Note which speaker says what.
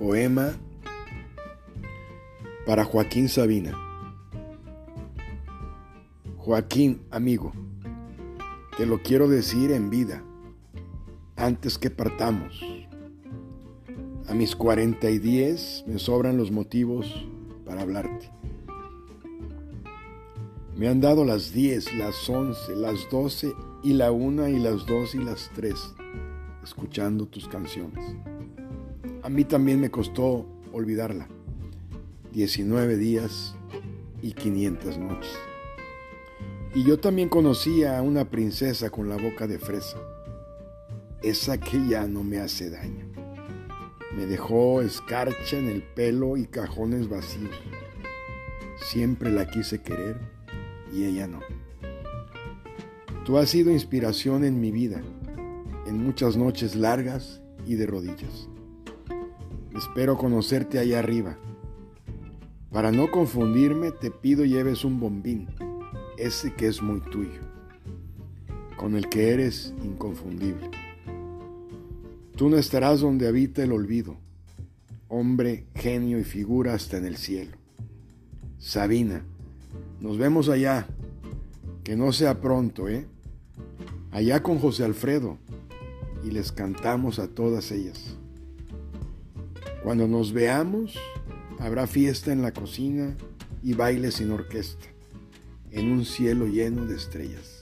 Speaker 1: Poema para Joaquín Sabina. Joaquín, amigo, te lo quiero decir en vida, antes que partamos. A mis cuarenta y diez me sobran los motivos para hablarte. Me han dado las diez, las once, las doce y la una y las dos y las tres, escuchando tus canciones. A mí también me costó olvidarla. 19 días y 500 noches. Y yo también conocía a una princesa con la boca de fresa. Esa que ya no me hace daño. Me dejó escarcha en el pelo y cajones vacíos. Siempre la quise querer y ella no. Tú has sido inspiración en mi vida, en muchas noches largas y de rodillas. Espero conocerte allá arriba. Para no confundirme, te pido lleves un bombín, ese que es muy tuyo, con el que eres inconfundible. Tú no estarás donde habita el olvido, hombre, genio y figura hasta en el cielo. Sabina, nos vemos allá, que no sea pronto, ¿eh? Allá con José Alfredo, y les cantamos a todas ellas. Cuando nos veamos, habrá fiesta en la cocina y baile sin orquesta, en un cielo lleno de estrellas.